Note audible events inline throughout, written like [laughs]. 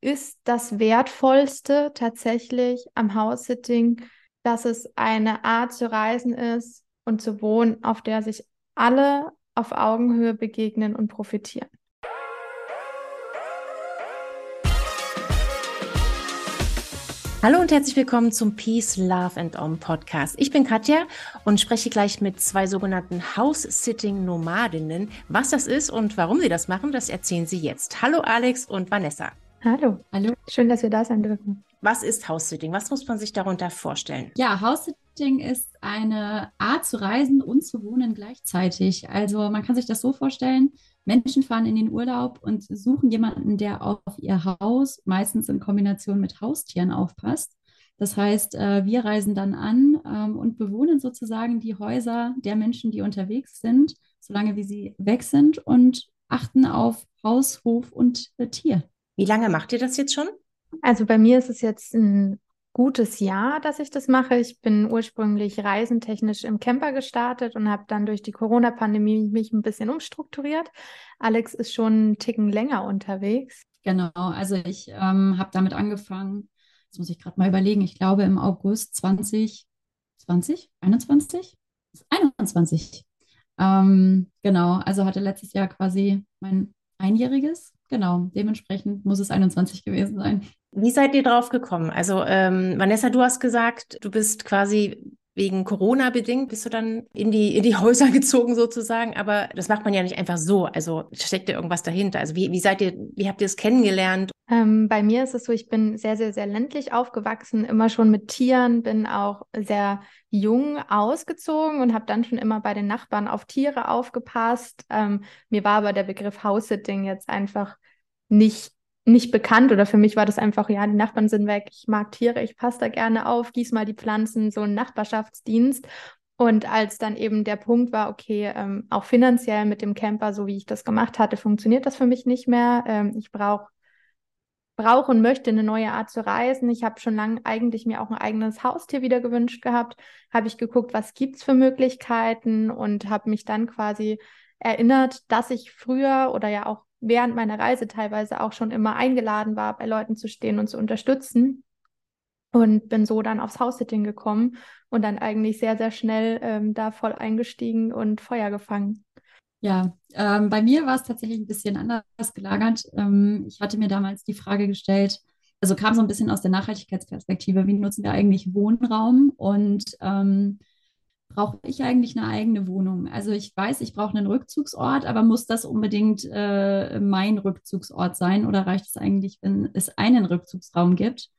ist das Wertvollste tatsächlich am House-Sitting, dass es eine Art zu reisen ist und zu wohnen, auf der sich alle auf Augenhöhe begegnen und profitieren. Hallo und herzlich willkommen zum Peace, Love and Om Podcast. Ich bin Katja und spreche gleich mit zwei sogenannten House-Sitting-Nomadinnen. Was das ist und warum sie das machen, das erzählen sie jetzt. Hallo Alex und Vanessa. Hallo. Hallo. Schön, dass wir da sein dürfen. Was ist House-Sitting? Was muss man sich darunter vorstellen? Ja, House-Sitting ist eine Art zu reisen und zu wohnen gleichzeitig. Also man kann sich das so vorstellen, Menschen fahren in den Urlaub und suchen jemanden, der auf ihr Haus, meistens in Kombination mit Haustieren, aufpasst. Das heißt, äh, wir reisen dann an ähm, und bewohnen sozusagen die Häuser der Menschen, die unterwegs sind, solange wie sie weg sind und achten auf Haus, Hof und Tier. Wie lange macht ihr das jetzt schon? Also bei mir ist es jetzt ein gutes Jahr, dass ich das mache. Ich bin ursprünglich reisentechnisch im Camper gestartet und habe dann durch die Corona-Pandemie mich ein bisschen umstrukturiert. Alex ist schon einen Ticken länger unterwegs. Genau, also ich ähm, habe damit angefangen, jetzt muss ich gerade mal überlegen, ich glaube im August 2020, 21? 21. Ähm, genau, also hatte letztes Jahr quasi mein Einjähriges genau, dementsprechend muss es 21 gewesen sein. Wie seid ihr drauf gekommen? Also ähm, Vanessa, du hast gesagt, du bist quasi wegen Corona bedingt, bist du dann in die, in die [laughs] Häuser gezogen sozusagen, aber das macht man ja nicht einfach so. Also steckt ja irgendwas dahinter. Also wie, wie seid ihr, wie habt ihr es kennengelernt? Ähm, bei mir ist es so, ich bin sehr, sehr, sehr ländlich aufgewachsen, immer schon mit Tieren, bin auch sehr jung ausgezogen und habe dann schon immer bei den Nachbarn auf Tiere aufgepasst. Ähm, mir war aber der Begriff House-Sitting jetzt einfach nicht nicht bekannt oder für mich war das einfach, ja, die Nachbarn sind weg, ich mag Tiere, ich passe da gerne auf, gieß mal die Pflanzen, so ein Nachbarschaftsdienst. Und als dann eben der Punkt war, okay, ähm, auch finanziell mit dem Camper, so wie ich das gemacht hatte, funktioniert das für mich nicht mehr. Ähm, ich brauche brauche und möchte eine neue Art zu reisen. Ich habe schon lange eigentlich mir auch ein eigenes Haustier wieder gewünscht gehabt. Habe ich geguckt, was gibt's für Möglichkeiten und habe mich dann quasi erinnert, dass ich früher oder ja auch während meiner Reise teilweise auch schon immer eingeladen war, bei Leuten zu stehen und zu unterstützen. Und bin so dann aufs House-Sitting gekommen und dann eigentlich sehr, sehr schnell ähm, da voll eingestiegen und Feuer gefangen. Ja, ähm, bei mir war es tatsächlich ein bisschen anders gelagert. Ähm, ich hatte mir damals die Frage gestellt, also kam so ein bisschen aus der Nachhaltigkeitsperspektive, wie nutzen wir eigentlich Wohnraum und ähm, brauche ich eigentlich eine eigene Wohnung? Also ich weiß, ich brauche einen Rückzugsort, aber muss das unbedingt äh, mein Rückzugsort sein oder reicht es eigentlich, wenn es einen Rückzugsraum gibt?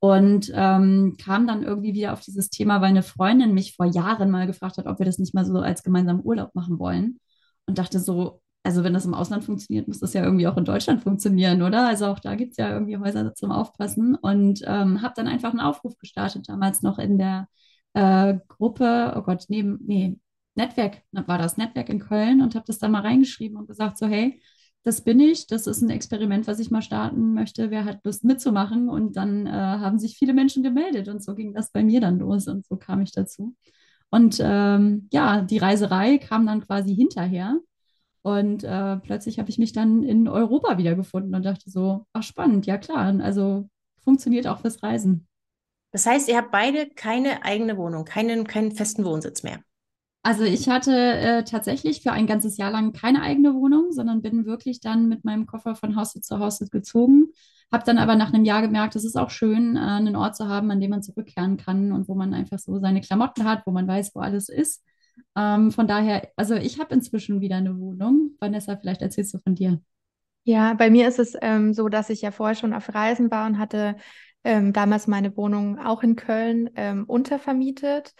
Und ähm, kam dann irgendwie wieder auf dieses Thema, weil eine Freundin mich vor Jahren mal gefragt hat, ob wir das nicht mal so als gemeinsamen Urlaub machen wollen. Und dachte so, also wenn das im Ausland funktioniert, muss das ja irgendwie auch in Deutschland funktionieren, oder? Also auch da gibt es ja irgendwie Häuser zum Aufpassen. Und ähm, habe dann einfach einen Aufruf gestartet, damals noch in der äh, Gruppe, oh Gott, neben, nee, Netzwerk war das, Netzwerk in Köln und habe das dann mal reingeschrieben und gesagt, so, hey, das bin ich, das ist ein Experiment, was ich mal starten möchte, wer hat Lust mitzumachen und dann äh, haben sich viele Menschen gemeldet und so ging das bei mir dann los und so kam ich dazu. Und ähm, ja, die Reiserei kam dann quasi hinterher und äh, plötzlich habe ich mich dann in Europa wiedergefunden und dachte so, ach spannend, ja klar, also funktioniert auch fürs Reisen. Das heißt, ihr habt beide keine eigene Wohnung, keinen, keinen festen Wohnsitz mehr. Also ich hatte äh, tatsächlich für ein ganzes Jahr lang keine eigene Wohnung, sondern bin wirklich dann mit meinem Koffer von Haus zu Haus gezogen. Habe dann aber nach einem Jahr gemerkt, es ist auch schön, äh, einen Ort zu haben, an dem man zurückkehren kann und wo man einfach so seine Klamotten hat, wo man weiß, wo alles ist. Ähm, von daher, also ich habe inzwischen wieder eine Wohnung. Vanessa, vielleicht erzählst du von dir. Ja, bei mir ist es ähm, so, dass ich ja vorher schon auf Reisen war und hatte ähm, damals meine Wohnung auch in Köln ähm, untervermietet.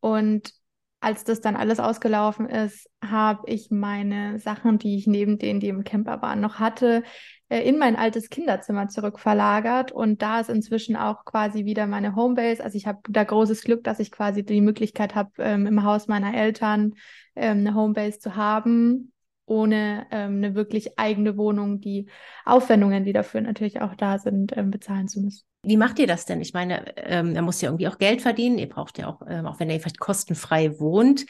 Und als das dann alles ausgelaufen ist, habe ich meine Sachen, die ich neben denen, die im Camper waren, noch hatte, äh, in mein altes Kinderzimmer zurückverlagert. Und da ist inzwischen auch quasi wieder meine Homebase. Also ich habe da großes Glück, dass ich quasi die Möglichkeit habe, ähm, im Haus meiner Eltern ähm, eine Homebase zu haben, ohne ähm, eine wirklich eigene Wohnung, die Aufwendungen, die dafür natürlich auch da sind, ähm, bezahlen zu müssen. Wie macht ihr das denn? Ich meine, ähm, er muss ja irgendwie auch Geld verdienen. Ihr braucht ja auch, ähm, auch wenn er vielleicht kostenfrei wohnt,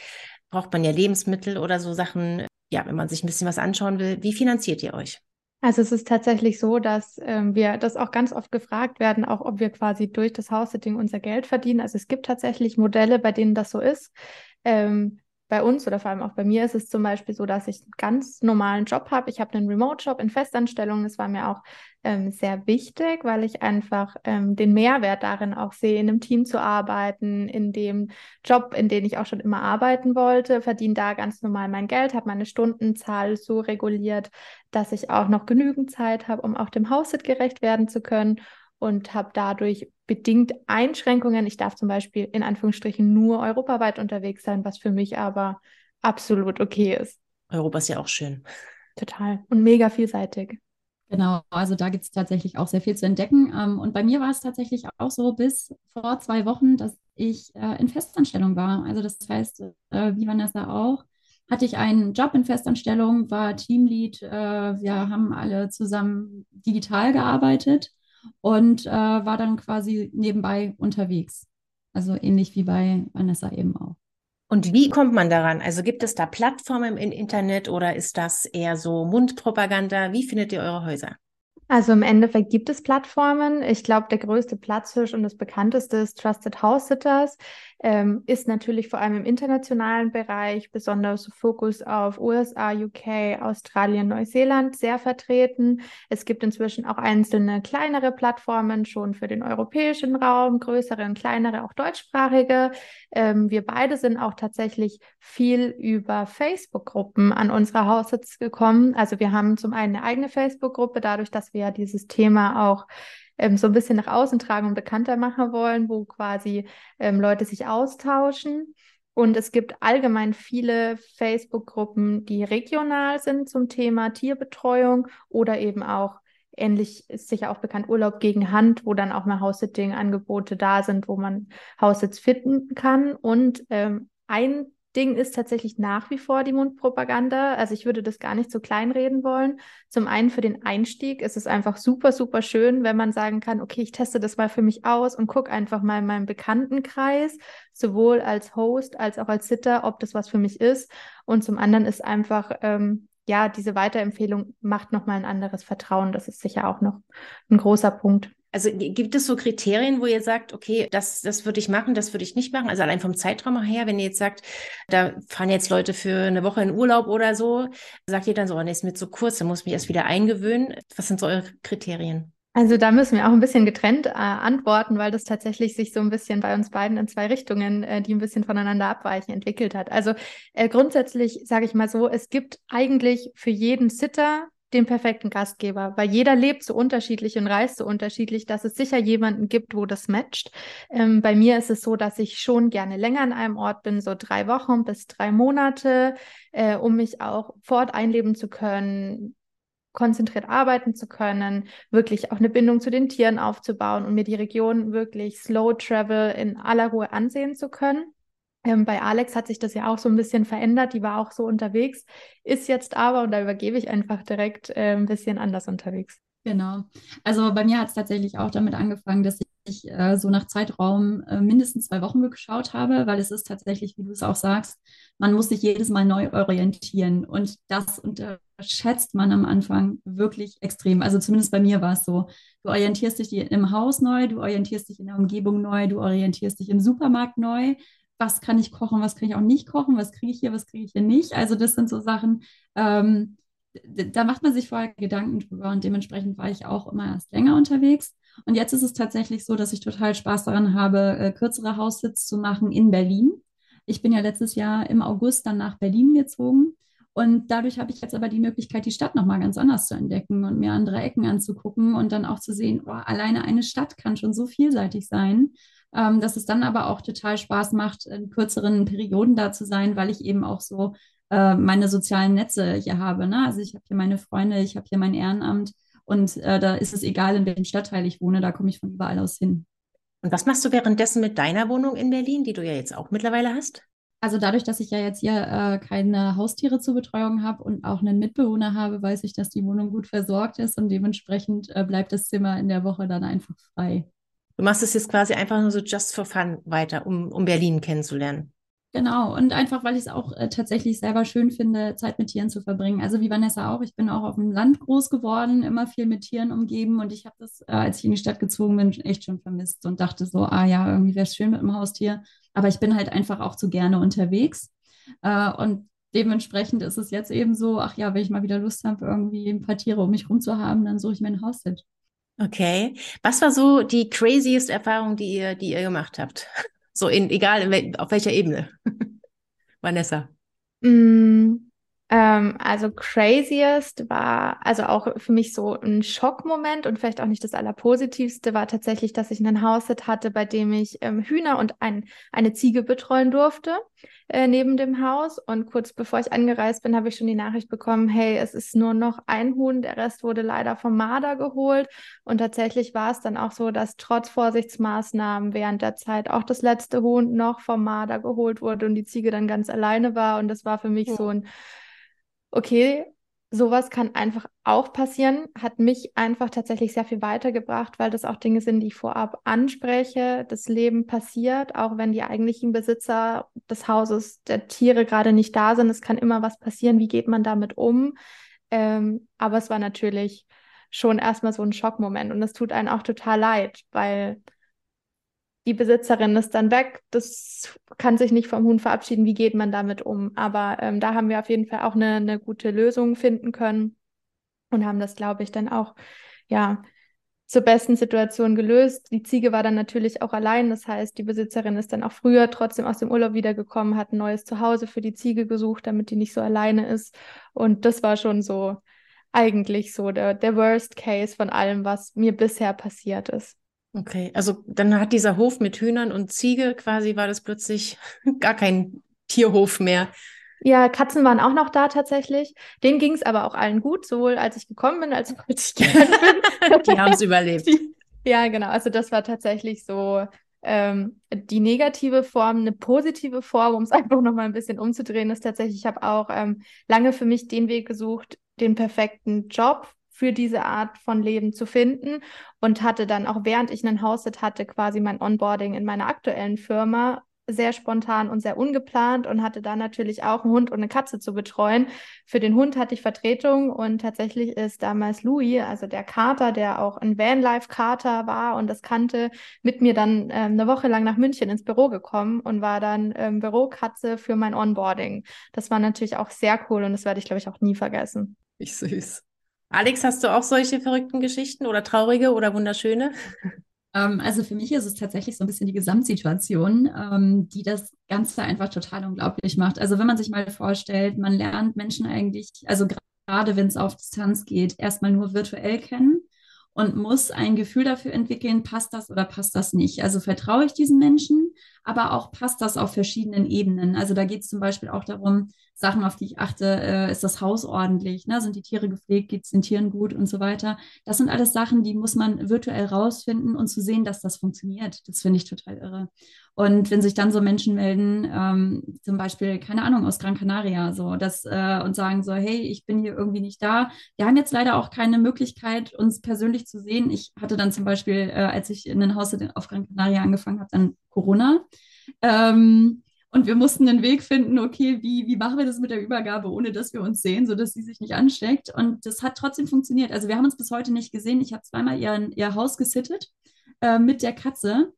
braucht man ja Lebensmittel oder so Sachen. Ja, wenn man sich ein bisschen was anschauen will, wie finanziert ihr euch? Also es ist tatsächlich so, dass ähm, wir das auch ganz oft gefragt werden, auch ob wir quasi durch das House-Sitting unser Geld verdienen. Also es gibt tatsächlich Modelle, bei denen das so ist. Ähm, bei uns oder vor allem auch bei mir ist es zum Beispiel so, dass ich einen ganz normalen Job habe. Ich habe einen Remote-Job in Festanstellung. Das war mir auch ähm, sehr wichtig, weil ich einfach ähm, den Mehrwert darin auch sehe, in einem Team zu arbeiten, in dem Job, in dem ich auch schon immer arbeiten wollte, verdiene da ganz normal mein Geld, habe meine Stundenzahl so reguliert, dass ich auch noch genügend Zeit habe, um auch dem Haushalt gerecht werden zu können und habe dadurch bedingt Einschränkungen. Ich darf zum Beispiel in Anführungsstrichen nur europaweit unterwegs sein, was für mich aber absolut okay ist. Europa ist ja auch schön. Total und mega vielseitig. Genau, also da gibt es tatsächlich auch sehr viel zu entdecken. Ähm, und bei mir war es tatsächlich auch so bis vor zwei Wochen, dass ich äh, in Festanstellung war. Also das heißt, äh, wie Vanessa auch, hatte ich einen Job in Festanstellung, war Teamlead. Äh, wir haben alle zusammen digital gearbeitet und äh, war dann quasi nebenbei unterwegs. Also ähnlich wie bei Vanessa eben auch. Und wie kommt man daran? Also gibt es da Plattformen im Internet oder ist das eher so Mundpropaganda? Wie findet ihr eure Häuser? Also im Endeffekt gibt es Plattformen. Ich glaube, der größte Platzhirsch und das bekannteste ist Trusted House Sitters ähm, ist natürlich vor allem im internationalen Bereich, besonders Fokus auf USA, UK, Australien, Neuseeland sehr vertreten. Es gibt inzwischen auch einzelne kleinere Plattformen schon für den europäischen Raum, größere und kleinere, auch deutschsprachige. Ähm, wir beide sind auch tatsächlich viel über Facebook-Gruppen an unsere Haussitz gekommen. Also wir haben zum einen eine eigene Facebook-Gruppe, dadurch, dass wir ja dieses Thema auch ähm, so ein bisschen nach außen tragen und bekannter machen wollen, wo quasi ähm, Leute sich austauschen. Und es gibt allgemein viele Facebook-Gruppen, die regional sind zum Thema Tierbetreuung oder eben auch ähnlich ist sicher auch bekannt Urlaub gegen Hand, wo dann auch mal House-Sitting-Angebote da sind, wo man Haussitz finden kann. Und ähm, ein Ding ist tatsächlich nach wie vor die Mundpropaganda. Also ich würde das gar nicht so kleinreden wollen. Zum einen für den Einstieg ist es einfach super, super schön, wenn man sagen kann, okay, ich teste das mal für mich aus und gucke einfach mal in meinem Bekanntenkreis, sowohl als Host als auch als Sitter, ob das was für mich ist. Und zum anderen ist einfach, ähm, ja, diese Weiterempfehlung macht nochmal ein anderes Vertrauen. Das ist sicher auch noch ein großer Punkt. Also gibt es so Kriterien, wo ihr sagt, okay, das, das würde ich machen, das würde ich nicht machen? Also allein vom Zeitraum her, wenn ihr jetzt sagt, da fahren jetzt Leute für eine Woche in Urlaub oder so, sagt ihr dann so, oh, nee, ist mir zu kurz, dann muss ich mich erst wieder eingewöhnen. Was sind so eure Kriterien? Also da müssen wir auch ein bisschen getrennt äh, antworten, weil das tatsächlich sich so ein bisschen bei uns beiden in zwei Richtungen, äh, die ein bisschen voneinander abweichen, entwickelt hat. Also äh, grundsätzlich sage ich mal so, es gibt eigentlich für jeden Sitter den perfekten Gastgeber, weil jeder lebt so unterschiedlich und reist so unterschiedlich, dass es sicher jemanden gibt, wo das matcht. Ähm, bei mir ist es so, dass ich schon gerne länger an einem Ort bin, so drei Wochen bis drei Monate, äh, um mich auch fort einleben zu können, konzentriert arbeiten zu können, wirklich auch eine Bindung zu den Tieren aufzubauen und mir die Region wirklich Slow Travel in aller Ruhe ansehen zu können. Ähm, bei Alex hat sich das ja auch so ein bisschen verändert. Die war auch so unterwegs, ist jetzt aber, und da übergebe ich einfach direkt, äh, ein bisschen anders unterwegs. Genau. Also bei mir hat es tatsächlich auch damit angefangen, dass ich äh, so nach Zeitraum äh, mindestens zwei Wochen geschaut habe, weil es ist tatsächlich, wie du es auch sagst, man muss sich jedes Mal neu orientieren und das unterschätzt man am Anfang wirklich extrem. Also zumindest bei mir war es so. Du orientierst dich im Haus neu, du orientierst dich in der Umgebung neu, du orientierst dich im Supermarkt neu, was kann ich kochen, was kann ich auch nicht kochen, was kriege ich hier, was kriege ich hier nicht. Also das sind so Sachen, ähm, da macht man sich vorher Gedanken drüber und dementsprechend war ich auch immer erst länger unterwegs. Und jetzt ist es tatsächlich so, dass ich total Spaß daran habe, äh, kürzere Haussitz zu machen in Berlin. Ich bin ja letztes Jahr im August dann nach Berlin gezogen. Und dadurch habe ich jetzt aber die Möglichkeit, die Stadt nochmal ganz anders zu entdecken und mir andere Ecken anzugucken und dann auch zu sehen, oh, alleine eine Stadt kann schon so vielseitig sein. Ähm, dass es dann aber auch total Spaß macht, in kürzeren Perioden da zu sein, weil ich eben auch so äh, meine sozialen Netze hier habe. Ne? Also ich habe hier meine Freunde, ich habe hier mein Ehrenamt und äh, da ist es egal, in welchem Stadtteil ich wohne, da komme ich von überall aus hin. Und was machst du währenddessen mit deiner Wohnung in Berlin, die du ja jetzt auch mittlerweile hast? Also dadurch, dass ich ja jetzt hier äh, keine Haustiere zur Betreuung habe und auch einen Mitbewohner habe, weiß ich, dass die Wohnung gut versorgt ist und dementsprechend äh, bleibt das Zimmer in der Woche dann einfach frei. Du machst es jetzt quasi einfach nur so just for fun weiter, um, um Berlin kennenzulernen. Genau, und einfach, weil ich es auch äh, tatsächlich selber schön finde, Zeit mit Tieren zu verbringen. Also wie Vanessa auch, ich bin auch auf dem Land groß geworden, immer viel mit Tieren umgeben und ich habe das, äh, als ich in die Stadt gezogen bin, echt schon vermisst und dachte so, ah ja, irgendwie wäre es schön mit dem Haustier, aber ich bin halt einfach auch zu gerne unterwegs. Äh, und dementsprechend ist es jetzt eben so, ach ja, wenn ich mal wieder Lust habe, irgendwie ein paar Tiere um mich rum zu haben, dann suche ich mir ein Haushalt. Okay. Was war so die craziest Erfahrung, die ihr, die ihr gemacht habt? [laughs] So in, egal in wel, auf welcher Ebene. [laughs] Vanessa. Mm, ähm, also craziest war, also auch für mich so ein Schockmoment und vielleicht auch nicht das Allerpositivste war tatsächlich, dass ich einen Haushalt hatte, bei dem ich ähm, Hühner und ein, eine Ziege betreuen durfte äh, neben dem Haus. Und kurz bevor ich angereist bin, habe ich schon die Nachricht bekommen, hey, es ist nur noch ein Huhn, der Rest wurde leider vom Marder geholt. Und tatsächlich war es dann auch so, dass trotz Vorsichtsmaßnahmen während der Zeit auch das letzte Huhn noch vom Marder geholt wurde und die Ziege dann ganz alleine war. Und das war für mich ja. so ein okay, sowas kann einfach auch passieren, hat mich einfach tatsächlich sehr viel weitergebracht, weil das auch Dinge sind, die ich vorab anspreche. Das Leben passiert, auch wenn die eigentlichen Besitzer des Hauses, der Tiere gerade nicht da sind. Es kann immer was passieren. Wie geht man damit um? Ähm, aber es war natürlich schon erstmal so ein Schockmoment und es tut einen auch total leid, weil die Besitzerin ist dann weg, das kann sich nicht vom Huhn verabschieden, wie geht man damit um? Aber ähm, da haben wir auf jeden Fall auch eine, eine gute Lösung finden können und haben das, glaube ich, dann auch, ja, zur besten Situation gelöst. Die Ziege war dann natürlich auch allein, das heißt, die Besitzerin ist dann auch früher trotzdem aus dem Urlaub wiedergekommen, hat ein neues Zuhause für die Ziege gesucht, damit die nicht so alleine ist. Und das war schon so eigentlich so der, der Worst Case von allem, was mir bisher passiert ist. Okay, also dann hat dieser Hof mit Hühnern und Ziege quasi war das plötzlich [laughs] gar kein Tierhof mehr. Ja, Katzen waren auch noch da tatsächlich. Denen ging es aber auch allen gut, sowohl als ich gekommen bin, als auch als ich gegangen bin. [laughs] Die haben es überlebt. Die, ja, genau. Also das war tatsächlich so ähm, die negative Form. Eine positive Form, um es [laughs] einfach nochmal ein bisschen umzudrehen, ist tatsächlich, ich habe auch ähm, lange für mich den Weg gesucht, den perfekten Job für diese Art von Leben zu finden und hatte dann auch während ich einen Haushalt hatte, quasi mein Onboarding in meiner aktuellen Firma sehr spontan und sehr ungeplant und hatte dann natürlich auch einen Hund und eine Katze zu betreuen. Für den Hund hatte ich Vertretung und tatsächlich ist damals Louis, also der Kater, der auch ein Vanlife-Kater war und das kannte, mit mir dann ähm, eine Woche lang nach München ins Büro gekommen und war dann ähm, Bürokatze für mein Onboarding. Das war natürlich auch sehr cool und das werde ich, glaube ich, auch nie vergessen. Ich süß. Alex, hast du auch solche verrückten Geschichten oder traurige oder wunderschöne? Ähm, also für mich ist es tatsächlich so ein bisschen die Gesamtsituation, ähm, die das Ganze einfach total unglaublich macht. Also wenn man sich mal vorstellt, man lernt Menschen eigentlich, also gerade wenn es auf Distanz geht, erstmal nur virtuell kennen und muss ein Gefühl dafür entwickeln, passt das oder passt das nicht. Also vertraue ich diesen Menschen, aber auch passt das auf verschiedenen Ebenen. Also da geht es zum Beispiel auch darum, Sachen, auf die ich achte, äh, ist das Haus ordentlich, ne? sind die Tiere gepflegt, geht es den Tieren gut und so weiter. Das sind alles Sachen, die muss man virtuell rausfinden und zu sehen, dass das funktioniert. Das finde ich total irre. Und wenn sich dann so Menschen melden, ähm, zum Beispiel, keine Ahnung, aus Gran Canaria, so, das, äh, und sagen so, hey, ich bin hier irgendwie nicht da. Wir haben jetzt leider auch keine Möglichkeit, uns persönlich zu sehen. Ich hatte dann zum Beispiel, äh, als ich in ein Haus auf Gran Canaria angefangen habe, dann Corona. Ähm, und wir mussten einen Weg finden, okay, wie, wie machen wir das mit der Übergabe, ohne dass wir uns sehen, sodass sie sich nicht ansteckt. Und das hat trotzdem funktioniert. Also wir haben uns bis heute nicht gesehen. Ich habe zweimal ihr, ihr Haus gesittet äh, mit der Katze.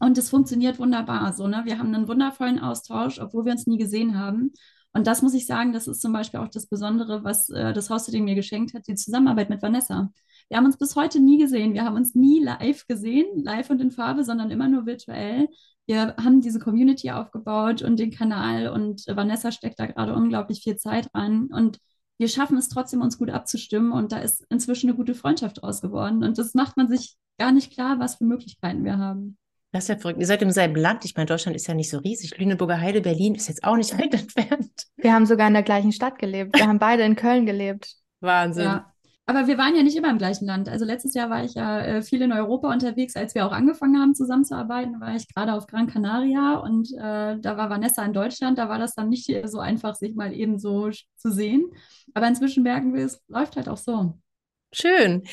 Und es funktioniert wunderbar. So, ne? Wir haben einen wundervollen Austausch, obwohl wir uns nie gesehen haben. Und das muss ich sagen, das ist zum Beispiel auch das Besondere, was äh, das Haussitting mir geschenkt hat, die Zusammenarbeit mit Vanessa. Wir haben uns bis heute nie gesehen. Wir haben uns nie live gesehen, live und in Farbe, sondern immer nur virtuell wir haben diese Community aufgebaut und den Kanal und Vanessa steckt da gerade unglaublich viel Zeit rein und wir schaffen es trotzdem, uns gut abzustimmen und da ist inzwischen eine gute Freundschaft draus geworden und das macht man sich gar nicht klar, was für Möglichkeiten wir haben. Das ist ja verrückt. Ihr seid im selben Land. Ich meine, Deutschland ist ja nicht so riesig. Lüneburger Heide, Berlin ist jetzt auch nicht [laughs] weit entfernt. Wir haben sogar in der gleichen Stadt gelebt. Wir haben beide in Köln gelebt. Wahnsinn. Ja. Aber wir waren ja nicht immer im gleichen Land. Also letztes Jahr war ich ja äh, viel in Europa unterwegs, als wir auch angefangen haben zusammenzuarbeiten, war ich gerade auf Gran Canaria und äh, da war Vanessa in Deutschland. Da war das dann nicht so einfach, sich mal eben so zu sehen. Aber inzwischen merken wir, es läuft halt auch so. Schön.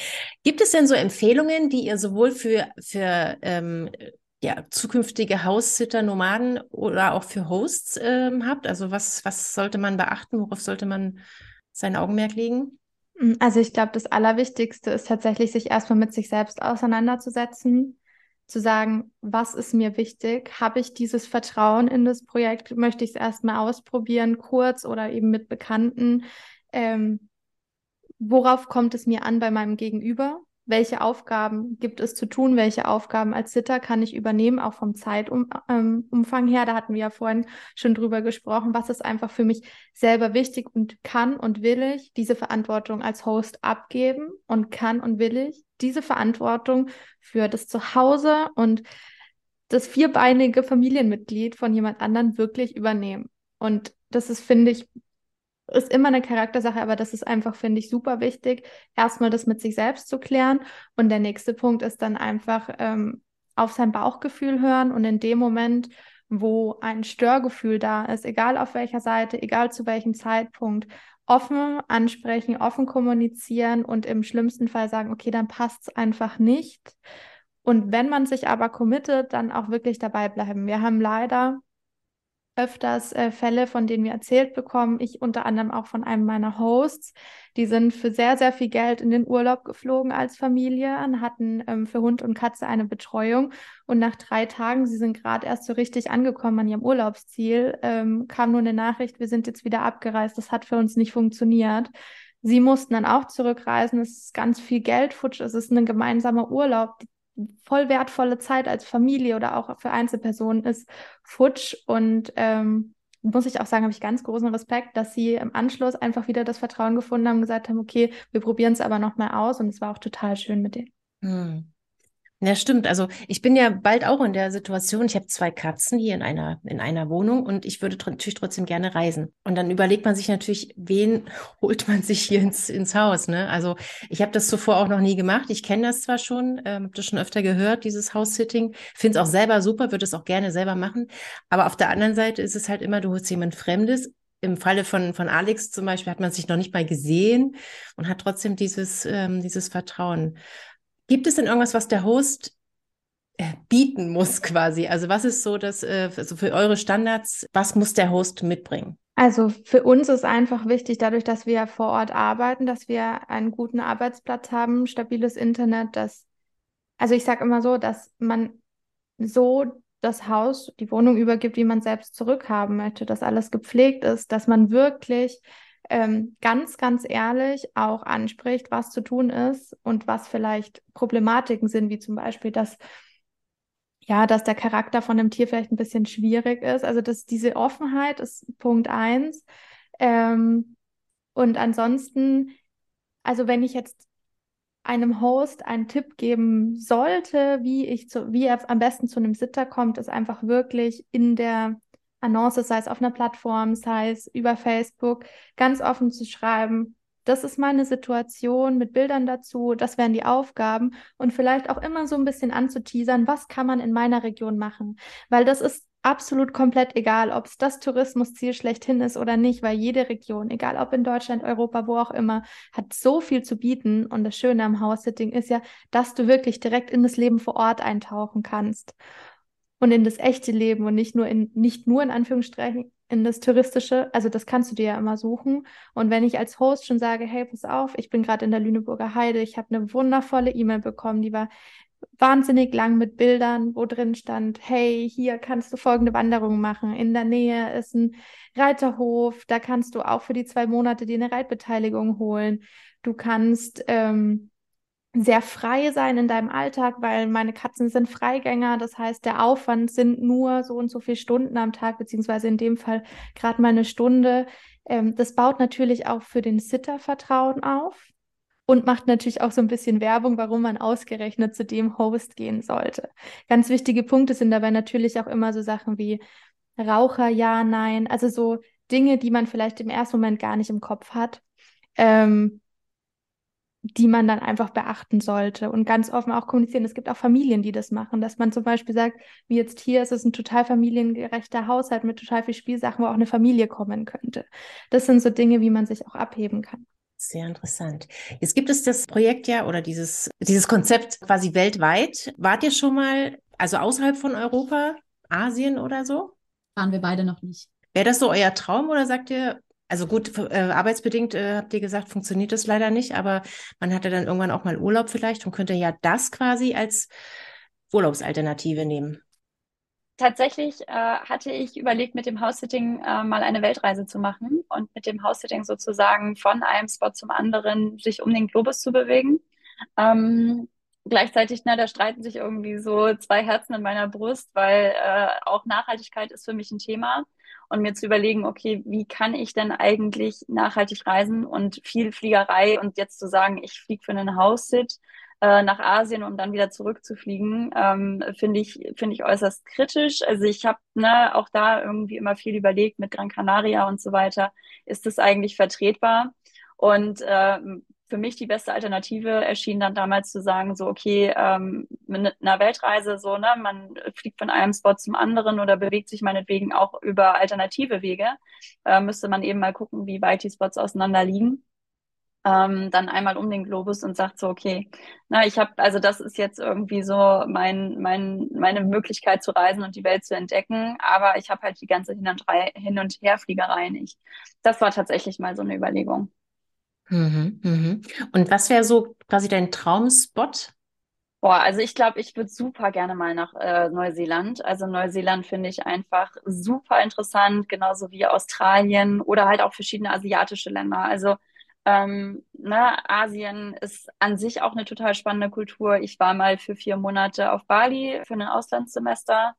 Gibt es denn so Empfehlungen, die ihr sowohl für, für ähm, ja, zukünftige Haussitter, Nomaden oder auch für Hosts ähm, habt? Also was, was sollte man beachten? Worauf sollte man sein Augenmerk legen? Mm, also ich glaube, das Allerwichtigste ist tatsächlich, sich erstmal mit sich selbst auseinanderzusetzen, zu sagen, was ist mir wichtig? Habe ich dieses Vertrauen in das Projekt? Möchte ich es erstmal ausprobieren, kurz oder eben mit Bekannten? Ähm, worauf kommt es mir an bei meinem Gegenüber? Welche Aufgaben gibt es zu tun, welche Aufgaben als Sitter kann ich übernehmen, auch vom Zeitumfang her. Da hatten wir ja vorhin schon drüber gesprochen, was ist einfach für mich selber wichtig und kann und will ich diese Verantwortung als Host abgeben und kann und will ich diese Verantwortung für das Zuhause und das vierbeinige Familienmitglied von jemand anderen wirklich übernehmen. Und das ist, finde ich, ist immer eine Charaktersache, aber das ist einfach, finde ich, super wichtig, erstmal das mit sich selbst zu klären. Und der nächste Punkt ist dann einfach ähm, auf sein Bauchgefühl hören und in dem Moment, wo ein Störgefühl da ist, egal auf welcher Seite, egal zu welchem Zeitpunkt, offen ansprechen, offen kommunizieren und im schlimmsten Fall sagen, okay, dann passt es einfach nicht. Und wenn man sich aber committet, dann auch wirklich dabei bleiben. Wir haben leider öfters äh, Fälle, von denen wir erzählt bekommen. Ich unter anderem auch von einem meiner Hosts. Die sind für sehr, sehr viel Geld in den Urlaub geflogen als Familie und hatten ähm, für Hund und Katze eine Betreuung. Und nach drei Tagen, sie sind gerade erst so richtig angekommen an ihrem Urlaubsziel, ähm, kam nur eine Nachricht, wir sind jetzt wieder abgereist. Das hat für uns nicht funktioniert. Sie mussten dann auch zurückreisen. Es ist ganz viel Geld futsch. Es ist ein gemeinsamer Urlaub. Die voll wertvolle Zeit als Familie oder auch für Einzelpersonen ist futsch und ähm, muss ich auch sagen, habe ich ganz großen Respekt, dass sie im Anschluss einfach wieder das Vertrauen gefunden haben, gesagt haben, okay, wir probieren es aber nochmal aus und es war auch total schön mit denen. Hm. Ja, stimmt. Also ich bin ja bald auch in der Situation, ich habe zwei Katzen hier in einer, in einer Wohnung und ich würde tr natürlich trotzdem gerne reisen. Und dann überlegt man sich natürlich, wen [laughs] holt man sich hier ins, ins Haus. Ne? Also ich habe das zuvor auch noch nie gemacht. Ich kenne das zwar schon, ähm, habe das schon öfter gehört, dieses House-Sitting. Finde es auch selber super, würde es auch gerne selber machen. Aber auf der anderen Seite ist es halt immer, du holst jemand Fremdes, im Falle von, von Alex zum Beispiel hat man sich noch nicht mal gesehen und hat trotzdem dieses, ähm, dieses Vertrauen. Gibt es denn irgendwas, was der Host äh, bieten muss quasi? Also was ist so das, äh, also für eure Standards, was muss der Host mitbringen? Also für uns ist einfach wichtig, dadurch, dass wir vor Ort arbeiten, dass wir einen guten Arbeitsplatz haben, stabiles Internet, dass, also ich sage immer so, dass man so das Haus, die Wohnung übergibt, wie man selbst zurückhaben möchte, dass alles gepflegt ist, dass man wirklich ähm, ganz, ganz ehrlich auch anspricht, was zu tun ist und was vielleicht Problematiken sind, wie zum Beispiel, dass ja, dass der Charakter von dem Tier vielleicht ein bisschen schwierig ist. Also dass diese Offenheit ist Punkt eins. Ähm, und ansonsten, also wenn ich jetzt einem Host einen Tipp geben sollte, wie ich zu, wie er am besten zu einem Sitter kommt, ist einfach wirklich in der Annonces, sei es auf einer Plattform, sei es über Facebook, ganz offen zu schreiben, das ist meine Situation mit Bildern dazu, das wären die Aufgaben und vielleicht auch immer so ein bisschen anzuteasern, was kann man in meiner Region machen, weil das ist absolut komplett egal, ob es das Tourismusziel schlechthin ist oder nicht, weil jede Region, egal ob in Deutschland, Europa, wo auch immer, hat so viel zu bieten und das Schöne am House-Sitting ist ja, dass du wirklich direkt in das Leben vor Ort eintauchen kannst und in das echte Leben und nicht nur in, nicht nur in Anführungsstrichen in das touristische. Also das kannst du dir ja immer suchen. Und wenn ich als Host schon sage, hey, pass auf, ich bin gerade in der Lüneburger Heide, ich habe eine wundervolle E-Mail bekommen, die war wahnsinnig lang mit Bildern, wo drin stand, hey, hier kannst du folgende Wanderung machen. In der Nähe ist ein Reiterhof, da kannst du auch für die zwei Monate dir eine Reitbeteiligung holen. Du kannst ähm, sehr frei sein in deinem Alltag, weil meine Katzen sind Freigänger. Das heißt, der Aufwand sind nur so und so viele Stunden am Tag, beziehungsweise in dem Fall gerade mal eine Stunde. Ähm, das baut natürlich auch für den Sitter Vertrauen auf. und macht natürlich auch so ein bisschen Werbung, warum man ausgerechnet zu dem Host gehen sollte. Ganz wichtige Punkte sind dabei natürlich auch immer so Sachen wie Raucher, ja, nein, also so Dinge, die man vielleicht im ersten Moment gar nicht im Kopf hat. Ähm, die man dann einfach beachten sollte und ganz offen auch kommunizieren. Es gibt auch Familien, die das machen, dass man zum Beispiel sagt, wie jetzt hier ist es ein total familiengerechter Haushalt mit total viel Spielsachen, wo auch eine Familie kommen könnte. Das sind so Dinge, wie man sich auch abheben kann. Sehr interessant. Jetzt gibt es das Projekt ja oder dieses, dieses Konzept quasi weltweit. Wart ihr schon mal, also außerhalb von Europa, Asien oder so? Waren wir beide noch nicht. Wäre das so euer Traum oder sagt ihr, also gut, äh, arbeitsbedingt äh, habt ihr gesagt, funktioniert das leider nicht, aber man hatte dann irgendwann auch mal Urlaub vielleicht und könnte ja das quasi als Urlaubsalternative nehmen. Tatsächlich äh, hatte ich überlegt, mit dem House-Sitting äh, mal eine Weltreise zu machen und mit dem House-Sitting sozusagen von einem Spot zum anderen sich um den Globus zu bewegen. Ähm, gleichzeitig, ne, da streiten sich irgendwie so zwei Herzen in meiner Brust, weil äh, auch Nachhaltigkeit ist für mich ein Thema und mir zu überlegen, okay, wie kann ich denn eigentlich nachhaltig reisen und viel Fliegerei und jetzt zu sagen, ich fliege für einen House-Sit äh, nach Asien, um dann wieder zurückzufliegen, ähm, finde ich, finde ich äußerst kritisch. Also ich habe ne, auch da irgendwie immer viel überlegt mit Gran Canaria und so weiter. Ist das eigentlich vertretbar? Und äh, für mich die beste Alternative erschien dann damals zu sagen, so, okay, ähm, mit einer Weltreise, so, ne, man fliegt von einem Spot zum anderen oder bewegt sich meinetwegen auch über alternative Wege, äh, müsste man eben mal gucken, wie weit die Spots auseinander liegen. Ähm, dann einmal um den Globus und sagt so, okay, na, ich habe, also das ist jetzt irgendwie so mein, mein, meine Möglichkeit zu reisen und die Welt zu entdecken, aber ich habe halt die ganze Hin- und, Hin und Herfliegerei nicht. Das war tatsächlich mal so eine Überlegung. Mhm, mhm. Und was wäre so quasi dein Traumspot? Boah, also ich glaube, ich würde super gerne mal nach äh, Neuseeland. Also Neuseeland finde ich einfach super interessant, genauso wie Australien oder halt auch verschiedene asiatische Länder. Also ähm, ne, Asien ist an sich auch eine total spannende Kultur. Ich war mal für vier Monate auf Bali für ein Auslandssemester.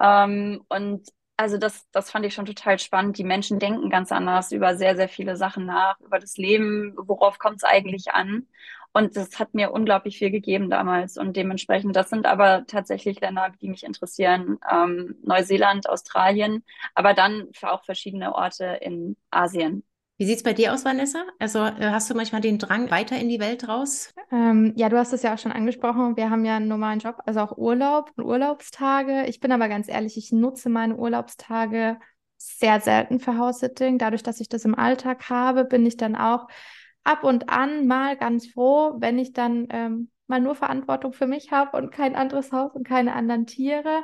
Ähm, und also das, das fand ich schon total spannend. Die Menschen denken ganz anders über sehr, sehr viele Sachen nach, über das Leben, worauf kommt es eigentlich an. Und das hat mir unglaublich viel gegeben damals. Und dementsprechend, das sind aber tatsächlich Länder, die mich interessieren. Ähm, Neuseeland, Australien, aber dann auch verschiedene Orte in Asien. Wie sieht es bei dir aus, Vanessa? Also äh, hast du manchmal den Drang weiter in die Welt raus? Ähm, ja, du hast es ja auch schon angesprochen. Wir haben ja einen normalen Job, also auch Urlaub und Urlaubstage. Ich bin aber ganz ehrlich, ich nutze meine Urlaubstage sehr selten für House-Sitting. Dadurch, dass ich das im Alltag habe, bin ich dann auch ab und an mal ganz froh, wenn ich dann ähm, mal nur Verantwortung für mich habe und kein anderes Haus und keine anderen Tiere.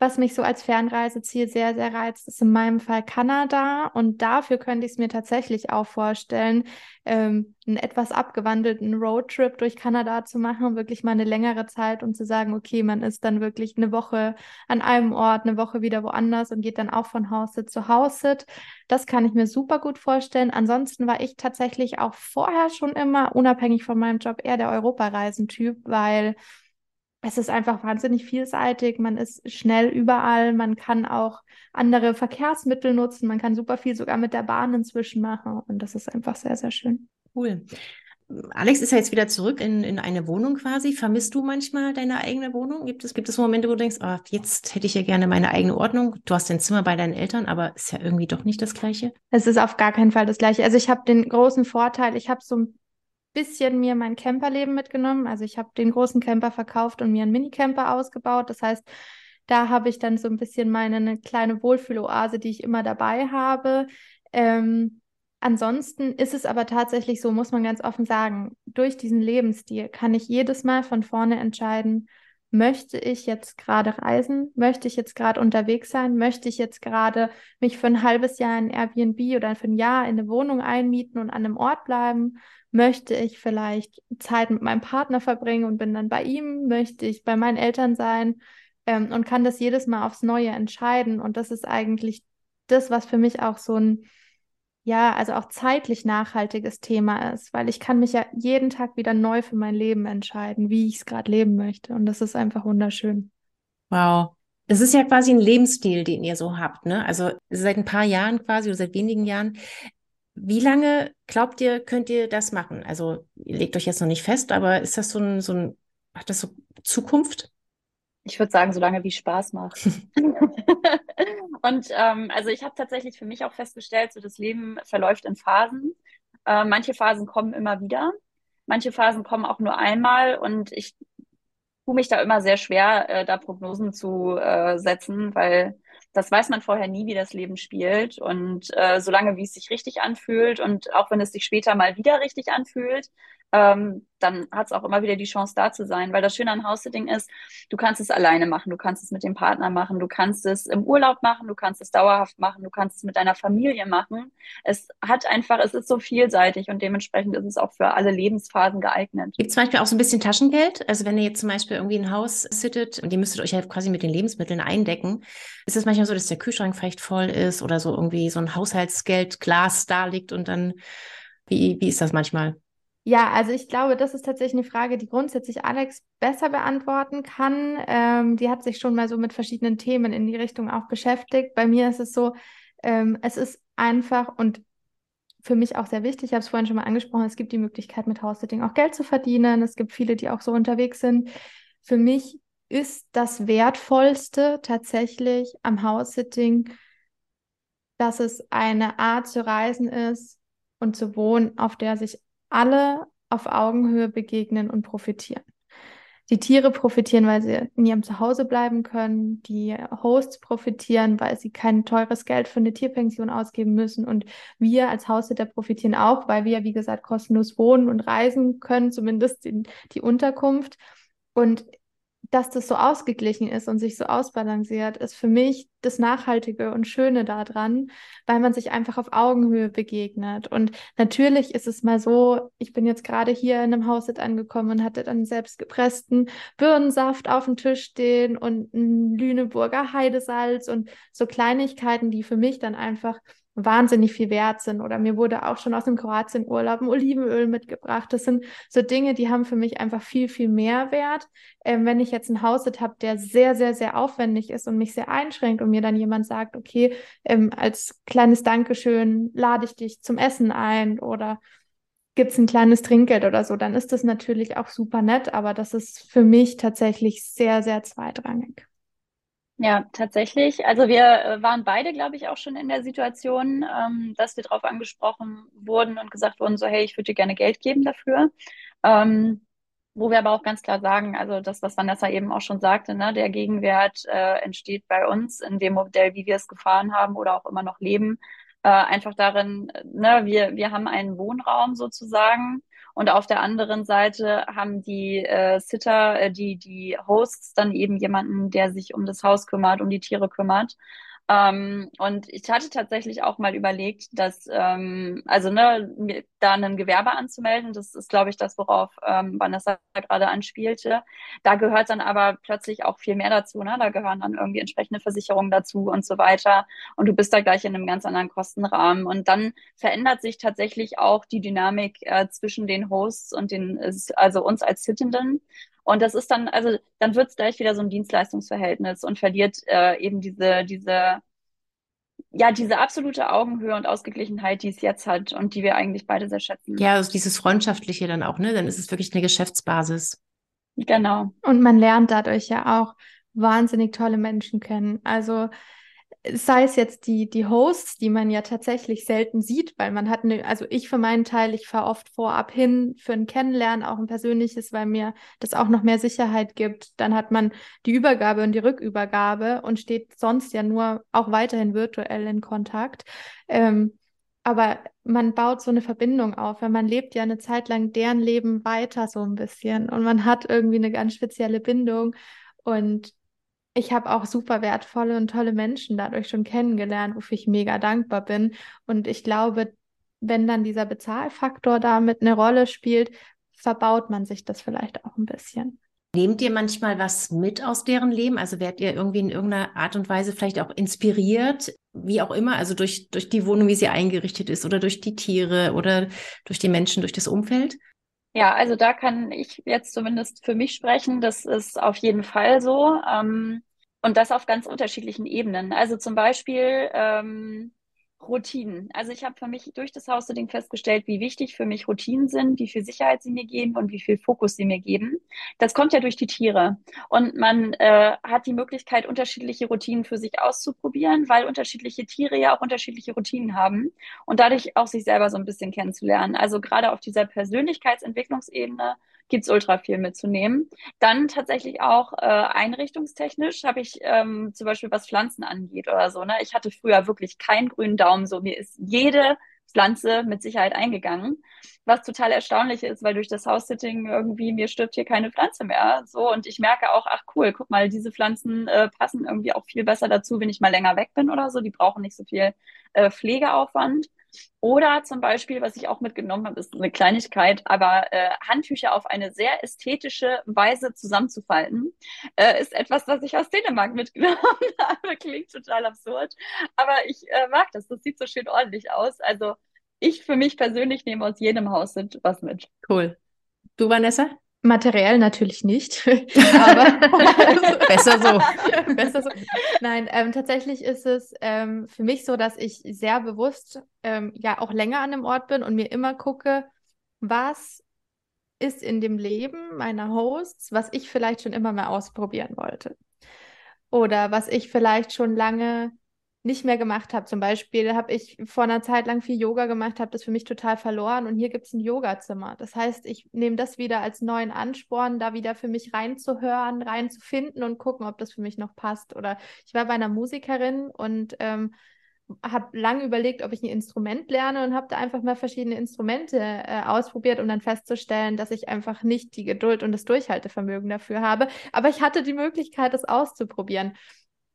Was mich so als Fernreiseziel sehr, sehr reizt, ist in meinem Fall Kanada. Und dafür könnte ich es mir tatsächlich auch vorstellen, ähm, einen etwas abgewandelten Roadtrip durch Kanada zu machen, wirklich mal eine längere Zeit und zu sagen, okay, man ist dann wirklich eine Woche an einem Ort, eine Woche wieder woanders und geht dann auch von House-Sit zu House-Sit. Das kann ich mir super gut vorstellen. Ansonsten war ich tatsächlich auch vorher schon immer, unabhängig von meinem Job, eher der Europareisentyp, weil es ist einfach wahnsinnig vielseitig. Man ist schnell überall. Man kann auch andere Verkehrsmittel nutzen. Man kann super viel sogar mit der Bahn inzwischen machen. Und das ist einfach sehr, sehr schön. Cool. Alex ist ja jetzt wieder zurück in, in eine Wohnung quasi. Vermisst du manchmal deine eigene Wohnung? Gibt es, gibt es Momente, wo du denkst, oh, jetzt hätte ich ja gerne meine eigene Ordnung? Du hast dein Zimmer bei deinen Eltern, aber ist ja irgendwie doch nicht das Gleiche. Es ist auf gar keinen Fall das Gleiche. Also ich habe den großen Vorteil, ich habe so ein bisschen mir mein Camperleben mitgenommen. Also ich habe den großen Camper verkauft und mir einen Minicamper ausgebaut. Das heißt, da habe ich dann so ein bisschen meine eine kleine Wohlfühloase, die ich immer dabei habe. Ähm, ansonsten ist es aber tatsächlich so, muss man ganz offen sagen, durch diesen Lebensstil kann ich jedes Mal von vorne entscheiden, möchte ich jetzt gerade reisen? Möchte ich jetzt gerade unterwegs sein? Möchte ich jetzt gerade mich für ein halbes Jahr in Airbnb oder für ein Jahr in eine Wohnung einmieten und an einem Ort bleiben? Möchte ich vielleicht Zeit mit meinem Partner verbringen und bin dann bei ihm? Möchte ich bei meinen Eltern sein? Ähm, und kann das jedes Mal aufs Neue entscheiden. Und das ist eigentlich das, was für mich auch so ein, ja, also auch zeitlich nachhaltiges Thema ist, weil ich kann mich ja jeden Tag wieder neu für mein Leben entscheiden, wie ich es gerade leben möchte. Und das ist einfach wunderschön. Wow. Das ist ja quasi ein Lebensstil, den ihr so habt, ne? Also seit ein paar Jahren quasi oder seit wenigen Jahren Wie lange glaubt ihr, könnt ihr das machen? Also, ihr legt euch jetzt noch nicht fest, aber ist das so ein, so ein, hat das so Zukunft? Ich würde sagen, solange wie Spaß macht. [laughs] und ähm, also ich habe tatsächlich für mich auch festgestellt, so das Leben verläuft in Phasen. Äh, manche Phasen kommen immer wieder, manche Phasen kommen auch nur einmal und ich tue mich da immer sehr schwer, äh, da Prognosen zu äh, setzen, weil das weiß man vorher nie, wie das Leben spielt. Und äh, solange wie es sich richtig anfühlt und auch wenn es sich später mal wieder richtig anfühlt, ähm, dann hat es auch immer wieder die Chance da zu sein. Weil das Schöne an House-Sitting ist, du kannst es alleine machen, du kannst es mit dem Partner machen, du kannst es im Urlaub machen, du kannst es dauerhaft machen, du kannst es mit deiner Familie machen. Es hat einfach, es ist so vielseitig und dementsprechend ist es auch für alle Lebensphasen geeignet. Gibt es zum Beispiel auch so ein bisschen Taschengeld? Also wenn ihr jetzt zum Beispiel irgendwie ein Haus sittet und ihr müsstet euch ja quasi mit den Lebensmitteln eindecken, ist es manchmal so, dass der Kühlschrank vielleicht voll ist oder so irgendwie so ein Haushaltsgeldglas da liegt und dann, wie, wie ist das manchmal? Ja, also ich glaube, das ist tatsächlich eine Frage, die grundsätzlich Alex besser beantworten kann. Ähm, die hat sich schon mal so mit verschiedenen Themen in die Richtung auch beschäftigt. Bei mir ist es so, ähm, es ist einfach und für mich auch sehr wichtig, ich habe es vorhin schon mal angesprochen, es gibt die Möglichkeit, mit House-Sitting auch Geld zu verdienen. Es gibt viele, die auch so unterwegs sind. Für mich ist das Wertvollste tatsächlich am House-Sitting, dass es eine Art zu reisen ist und zu wohnen, auf der sich alle auf Augenhöhe begegnen und profitieren. Die Tiere profitieren, weil sie in ihrem Zuhause bleiben können. Die Hosts profitieren, weil sie kein teures Geld für eine Tierpension ausgeben müssen. Und wir als Haussitter profitieren auch, weil wir, wie gesagt, kostenlos wohnen und reisen können, zumindest in die Unterkunft. Und dass das so ausgeglichen ist und sich so ausbalanciert, ist für mich das Nachhaltige und Schöne daran, weil man sich einfach auf Augenhöhe begegnet. Und natürlich ist es mal so, ich bin jetzt gerade hier in einem Haus angekommen und hatte dann selbst gepressten Birnensaft auf dem Tisch stehen und ein Lüneburger Heidesalz und so Kleinigkeiten, die für mich dann einfach wahnsinnig viel wert sind. Oder mir wurde auch schon aus dem Kroatien-Urlaub ein Olivenöl mitgebracht. Das sind so Dinge, die haben für mich einfach viel, viel mehr Wert. Ähm, wenn ich jetzt einen Haushalt habe, der sehr, sehr, sehr aufwendig ist und mich sehr einschränkt und mir dann jemand sagt, okay, ähm, als kleines Dankeschön lade ich dich zum Essen ein oder gibt es ein kleines Trinkgeld oder so, dann ist das natürlich auch super nett, aber das ist für mich tatsächlich sehr, sehr zweitrangig. Ja, tatsächlich. Also wir äh, waren beide, glaube ich, auch schon in der Situation, ähm, dass wir darauf angesprochen wurden und gesagt wurden, so, hey, ich würde dir gerne Geld geben dafür. Ähm, wo wir aber auch ganz klar sagen, also das, was Vanessa eben auch schon sagte, ne, der Gegenwert äh, entsteht bei uns in dem Modell, wie wir es gefahren haben oder auch immer noch leben, äh, einfach darin, ne, wir, wir haben einen Wohnraum sozusagen und auf der anderen Seite haben die äh, Sitter, äh, die, die Hosts dann eben jemanden, der sich um das Haus kümmert, um die Tiere kümmert. Ähm, und ich hatte tatsächlich auch mal überlegt, dass, ähm, also ne, da ein Gewerbe anzumelden, das ist, glaube ich, das, worauf ähm, Vanessa gerade anspielte. Da gehört dann aber plötzlich auch viel mehr dazu, ne? Da gehören dann irgendwie entsprechende Versicherungen dazu und so weiter. Und du bist da gleich in einem ganz anderen Kostenrahmen. Und dann verändert sich tatsächlich auch die Dynamik äh, zwischen den Hosts und den, also uns als Sittenden. Und das ist dann, also dann wird es gleich wieder so ein Dienstleistungsverhältnis und verliert äh, eben diese, diese, ja, diese absolute Augenhöhe und Ausgeglichenheit, die es jetzt hat und die wir eigentlich beide sehr schätzen. Ja, also dieses Freundschaftliche dann auch, ne? Dann ist es wirklich eine Geschäftsbasis. Genau. Und man lernt dadurch ja auch wahnsinnig tolle Menschen kennen. Also sei es jetzt die, die Hosts, die man ja tatsächlich selten sieht, weil man hat eine, also ich für meinen Teil, ich fahre oft vorab hin für ein Kennenlernen, auch ein persönliches, weil mir das auch noch mehr Sicherheit gibt. Dann hat man die Übergabe und die Rückübergabe und steht sonst ja nur auch weiterhin virtuell in Kontakt. Ähm, aber man baut so eine Verbindung auf, weil man lebt ja eine Zeit lang deren Leben weiter so ein bisschen und man hat irgendwie eine ganz spezielle Bindung und ich habe auch super wertvolle und tolle Menschen dadurch schon kennengelernt, wofür ich mega dankbar bin. Und ich glaube, wenn dann dieser Bezahlfaktor damit eine Rolle spielt, verbaut man sich das vielleicht auch ein bisschen. Nehmt ihr manchmal was mit aus deren Leben? Also werdet ihr irgendwie in irgendeiner Art und Weise vielleicht auch inspiriert, wie auch immer, also durch, durch die Wohnung, wie sie eingerichtet ist oder durch die Tiere oder durch die Menschen, durch das Umfeld? Ja, also da kann ich jetzt zumindest für mich sprechen. Das ist auf jeden Fall so. Ähm, und das auf ganz unterschiedlichen Ebenen. Also zum Beispiel ähm, Routinen. Also ich habe für mich durch das House-Sitting festgestellt, wie wichtig für mich Routinen sind, wie viel Sicherheit sie mir geben und wie viel Fokus sie mir geben. Das kommt ja durch die Tiere. Und man äh, hat die Möglichkeit, unterschiedliche Routinen für sich auszuprobieren, weil unterschiedliche Tiere ja auch unterschiedliche Routinen haben und dadurch auch sich selber so ein bisschen kennenzulernen. Also gerade auf dieser Persönlichkeitsentwicklungsebene gibt es ultra viel mitzunehmen. Dann tatsächlich auch äh, einrichtungstechnisch habe ich ähm, zum Beispiel, was Pflanzen angeht oder so. Ne? Ich hatte früher wirklich keinen grünen Daumen. So mir ist jede Pflanze mit Sicherheit eingegangen. Was total erstaunlich ist, weil durch das House-Sitting irgendwie mir stirbt hier keine Pflanze mehr. So und ich merke auch, ach cool, guck mal, diese Pflanzen äh, passen irgendwie auch viel besser dazu, wenn ich mal länger weg bin oder so. Die brauchen nicht so viel äh, Pflegeaufwand. Oder zum Beispiel, was ich auch mitgenommen habe, ist eine Kleinigkeit, aber äh, Handtücher auf eine sehr ästhetische Weise zusammenzufalten, äh, ist etwas, was ich aus Dänemark [laughs] mitgenommen habe. Klingt total absurd, aber ich äh, mag das. Das sieht so schön ordentlich aus. Also ich für mich persönlich nehme aus jedem Haus was mit. Cool. Du, Vanessa? Materiell natürlich nicht, [laughs] aber [laughs] besser so. [laughs] besser so. Nein, ähm, tatsächlich ist es ähm, für mich so, dass ich sehr bewusst ähm, ja auch länger an dem Ort bin und mir immer gucke, was ist in dem Leben meiner Hosts, was ich vielleicht schon immer mal ausprobieren wollte. Oder was ich vielleicht schon lange nicht mehr gemacht habe. Zum Beispiel habe ich vor einer Zeit lang viel Yoga gemacht, habe das für mich total verloren und hier gibt es ein Yogazimmer. Das heißt, ich nehme das wieder als neuen Ansporn, da wieder für mich reinzuhören, reinzufinden und gucken, ob das für mich noch passt. Oder ich war bei einer Musikerin und ähm, habe lange überlegt, ob ich ein Instrument lerne und habe da einfach mal verschiedene Instrumente äh, ausprobiert, um dann festzustellen, dass ich einfach nicht die Geduld und das Durchhaltevermögen dafür habe. Aber ich hatte die Möglichkeit, das auszuprobieren.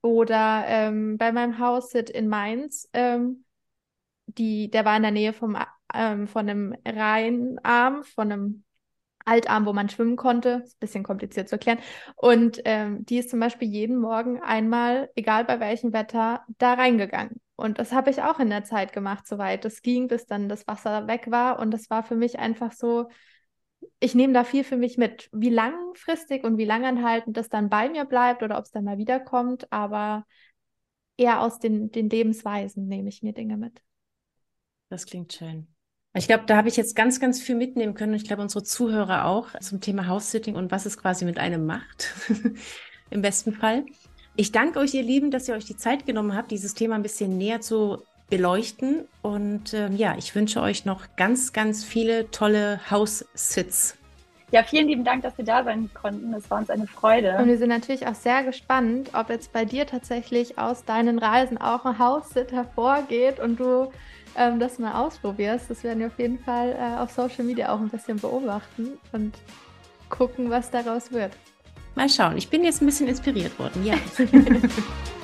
Oder ähm, bei meinem House-Sit in Mainz, ähm, die, der war in der Nähe vom, ähm, von einem Rheinarm, von einem Altarm, wo man schwimmen konnte. Ist ein bisschen kompliziert zu erklären. Und ähm, die ist zum Beispiel jeden Morgen einmal, egal bei welchem Wetter, da reingegangen. Und das habe ich auch in der Zeit gemacht, soweit es ging, bis dann das Wasser weg war. Und das war für mich einfach so, ich nehme da viel für mich mit, wie langfristig und wie langanhaltend das dann bei mir bleibt oder ob es dann mal wiederkommt, aber eher aus den, den Lebensweisen nehme ich mir Dinge mit. Das klingt schön. Ich glaube, da habe ich jetzt ganz, ganz viel mitnehmen können und ich glaube, unsere Zuhörer auch zum Thema House-Sitting und was es quasi mit einem macht, [laughs] im besten Fall. Ich danke euch, ihr Lieben, dass ihr euch die Zeit genommen habt, dieses Thema ein bisschen näher zu beleuchten. Und ähm, ja, ich wünsche euch noch ganz, ganz viele tolle House-Sits. Ja, vielen lieben Dank, dass wir da sein konnten. Es war uns eine Freude. Und wir sind natürlich auch sehr gespannt, ob jetzt bei dir tatsächlich aus deinen Reisen auch ein House-Sit hervorgeht und du ähm, das mal ausprobierst. Das werden wir auf jeden Fall äh, auf Social Media auch ein bisschen beobachten und gucken, was daraus wird. Mal schauen. Ich bin jetzt ein bisschen inspiriert worden, ja. [laughs]